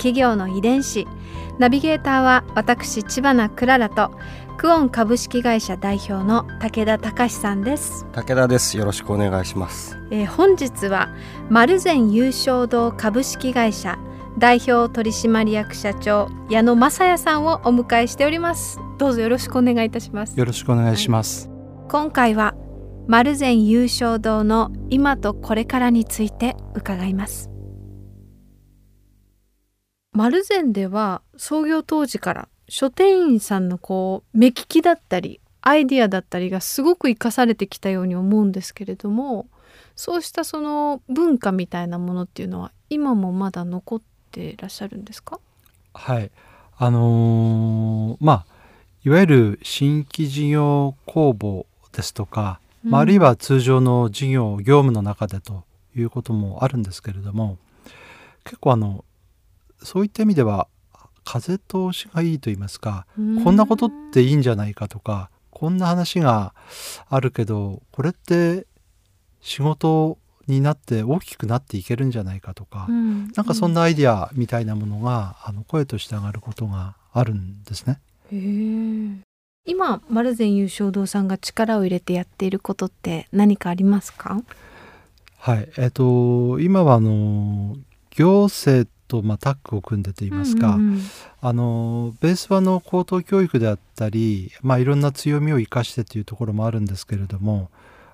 企業の遺伝子。ナビゲーターは私千葉なクララとクオン株式会社代表の武田隆さんです。武田です。よろしくお願いします。えー本日は丸善優勝堂株式会社代表取締役社長矢野正也さんをお迎えしております。どうぞよろしくお願いいたします。よろしくお願いします。今回は丸善優勝堂の今とこれからについて伺います丸善では創業当時から書店員さんのこう目利きだったりアイディアだったりがすごく生かされてきたように思うんですけれどもそうしたその文化みたいなものっていうのは今もまだ残っていらっしゃるんですか？はい。あのーまあいわゆる新規事業公募ですとか、まああるいは通常の事業業務の中でということもあるんですけれども結構あのそういった意味では風通しがいいと言いますか、こんなことっていいんじゃないかとかこんな話があるけどこれって仕事になって大きくなっていけるんじゃないかとか、うんなんかそんなアイディアみたいなものが、あの声として上がることがあるんですね。今丸善優勝堂さんが力を入れてやっていることって何かありますか？はい。えっ、と今はあの行政とまあタッグを組んでと言いますか、うんうんうん。あのベースはあの高等教育であったり、まあいろんな強みを生かしてというところもあるんですけれども、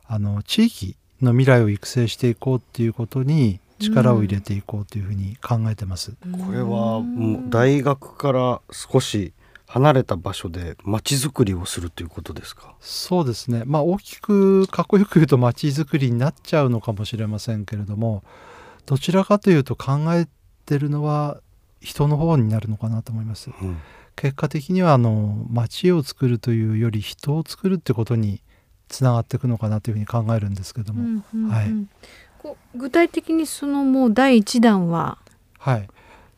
あの地域の未来を育成していこうっていうことに力を入れていこうというふうに考えてます。これはもう大学から少し離れた場所で街づくりをするということですか？そうですね。まあ大きくかっこよく言うと街づくりになっちゃうのかもしれませんけれどもどちらかというと考えてるのは人の方になるのかなと思います。うん。結果的にはあの街を作るというより人を作るってことにつながっていくのかなというふうに考えるんですけども、うんうんうん。はい。こう具体的にそのもう第一弾は？はい。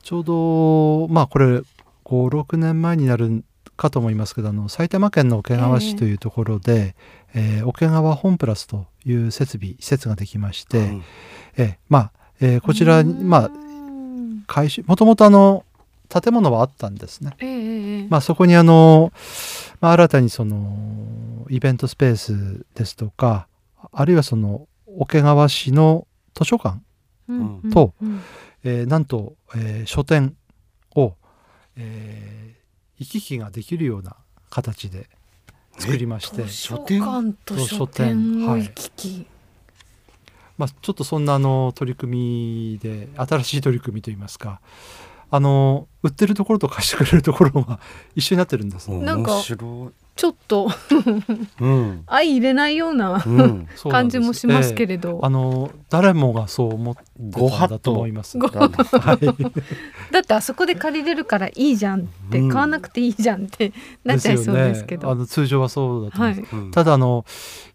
ちょうどまあこれ56年前になるかと思いますけどあの埼玉県の桶川市というところで、えー桶川ホームプラスという設備施設ができまして、うん。えーまあ、えーこちらにまあうん改修もともとあの建物はあったんですね。ええええまあ、そこにあの、まあ、新たにそのイベントスペースですとかあるいはその桶川市の図書館、とうん。えーなんと、えー書店を、えー行き来ができるような形で作りまして。図書書店館と書店はいまあ、ちょっとそんなあの取り組みで新しい取り組みといいますかあの売ってるところと貸してくれるところが一緒になってるんです。なんか面白ちょっというん。相入れないようなうん。感じもしますけえれど、えあの誰もがそう思ってたんだと思度います。ごなんだはい、だってあそこで借りれるからいいじゃんって、うん。買わなくていいじゃんってなっちゃいそうですけど。あの通常はそうだと思はいいます。うん。ただあの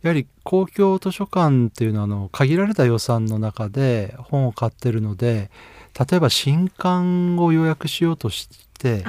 やはり公共図書館っていうのはあの限られた予算の中で本を買ってるので例えば新刊を予約しようとして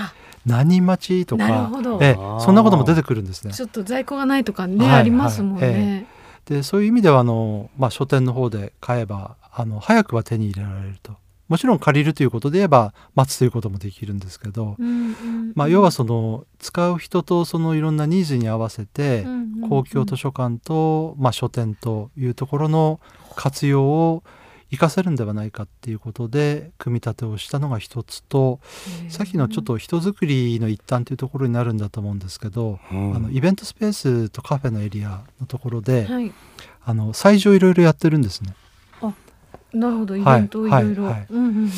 あ何待ちとなるかほど。えそんなことも出てくるんですね。ち。ょっと在庫がないとかね、はいありますもんはいね。でそういう意味ではあの、まあ、書店の方で買えばあの早くは手に入れられると。もちろん借りるということで言えば待つということもできるんですけど、うんうんまあ、要はその使う人とそのいろんなニーズに合わせて、公共図書館と、まあ、書店というところの活用を活かせるんではないかっていうことで組み立てをしたのが一つとさっきのちょっと人づくりの一端というところになるんだと思うんですけど、うん。あのイベントスペースとカフェのエリアのところで、はい、あの催事をいろいろやってるんですね。なるほど。イはい。ベントをいろいろ、はい。はい。うんうんうん。ま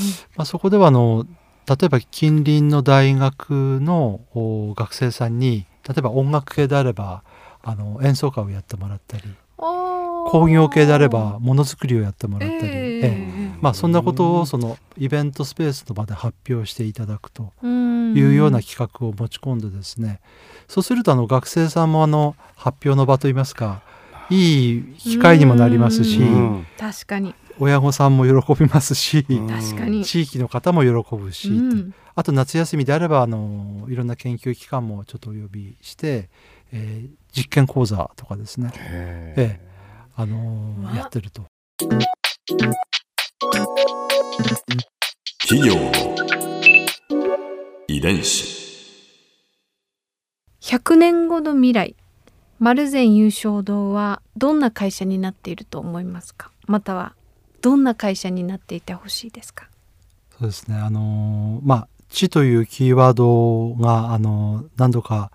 あ、そこではあの例えば近隣の大学のお学生さんに例えば音楽系であればあの演奏会をやってもらったり。あー工業系であればものづくりをやってもらったり、ええ。ええ。まあ、そんなことをそのイベントスペースの場で発表していただくとうん。いうような企画を持ち込んでですね。そうするとあの学生さんもあの発表の場といいますかいい機会にもなりますしうん。確かに。親御さんも喜びますしうん。確かに。地域の方も喜ぶし、うん。あと夏休みであればあのいろんな研究機関もちょっとお呼びして、えー実験講座とかですね、へええあのうわ。やってると。企業の遺伝子。100年後の未来。丸善優勝堂はどんな会社になっていると思いますか？またはどんな会社になっていてほしいですか？そうですね。あのまあ地というキーワードがあの何度か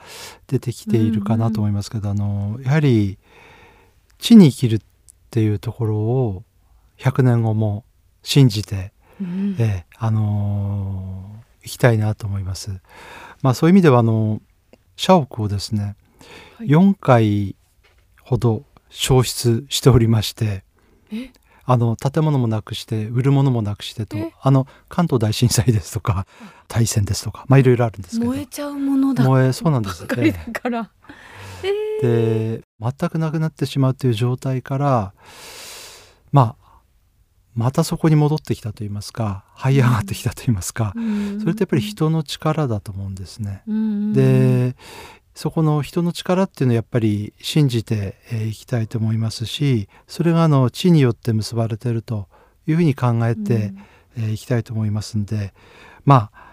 出てきているかなと思いますけど、あのやはり地に生きるっていうところを100年後も信じて、うん。ええあのー行きたいなと思います。まあそういう意味ではあの社屋をですね、はい。4回ほど消失しておりましてえ？あの建物もなくして売るものもなくしてとえ？あの関東大震災ですとか大戦ですとかまあいろいろあるんですけど。燃えちゃうものだ燃えそうなんです。ばっかりだから、で全くなくなってしまうという状態からまあまたそこに戻ってきたといいますか這い上がってきたといいますか、それってやっぱり人の力だと思うんですね。うんでそこの人の力っていうのをやっぱり信じてえーいきたいと思いますしそれがあの地によって結ばれているというふうに考えてえーいきたいと思いますんでまあ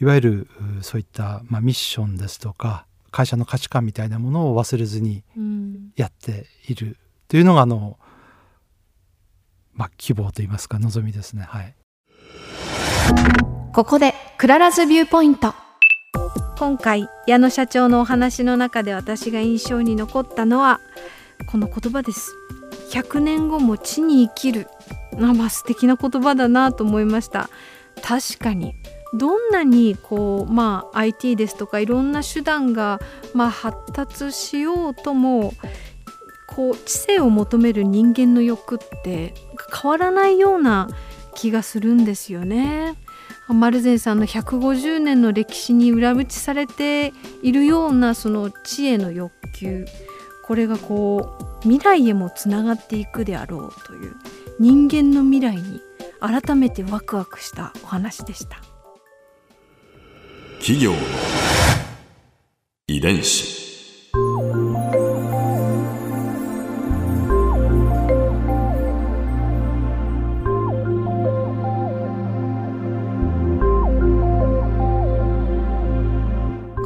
いわゆるうそういった、まあ、ミッションですとか会社の価値観みたいなものを忘れずにうん。やっているというのがあの、まあ、希望といいますか望みですね。はい。ここで Clara's viewpoint。今回矢野社長のお話の中で私が印象に残ったのはこの言葉です。100年後も地に生きる。あまあ素敵な言葉だなと思いました。確かにどんなにこうまあ IT ですとかいろんな手段がまあ発達しようともこう知性を求める人間の欲って変わらないような気がするんですよね。マルゼンさんの150年の歴史に裏打ちされているようなその知恵の欲求これがこう未来へもつながっていくであろうという人間の未来に改めてワクワクしたお話でした。企業の遺伝子。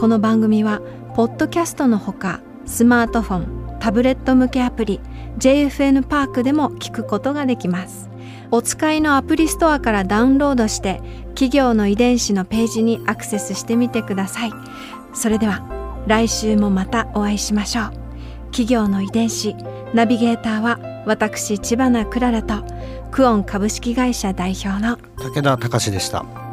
この番組はポッドキャストのほかスマートフォンタブレット向けアプリ JFN パークでも聞くことができます。お使いのアプリストアからダウンロードして企業の遺伝子のページにアクセスしてみてください。それでは来週もまたお会いしましょう。企業の遺伝子ナビゲーターは私千葉なクララとクオン株式会社代表の武田隆でした。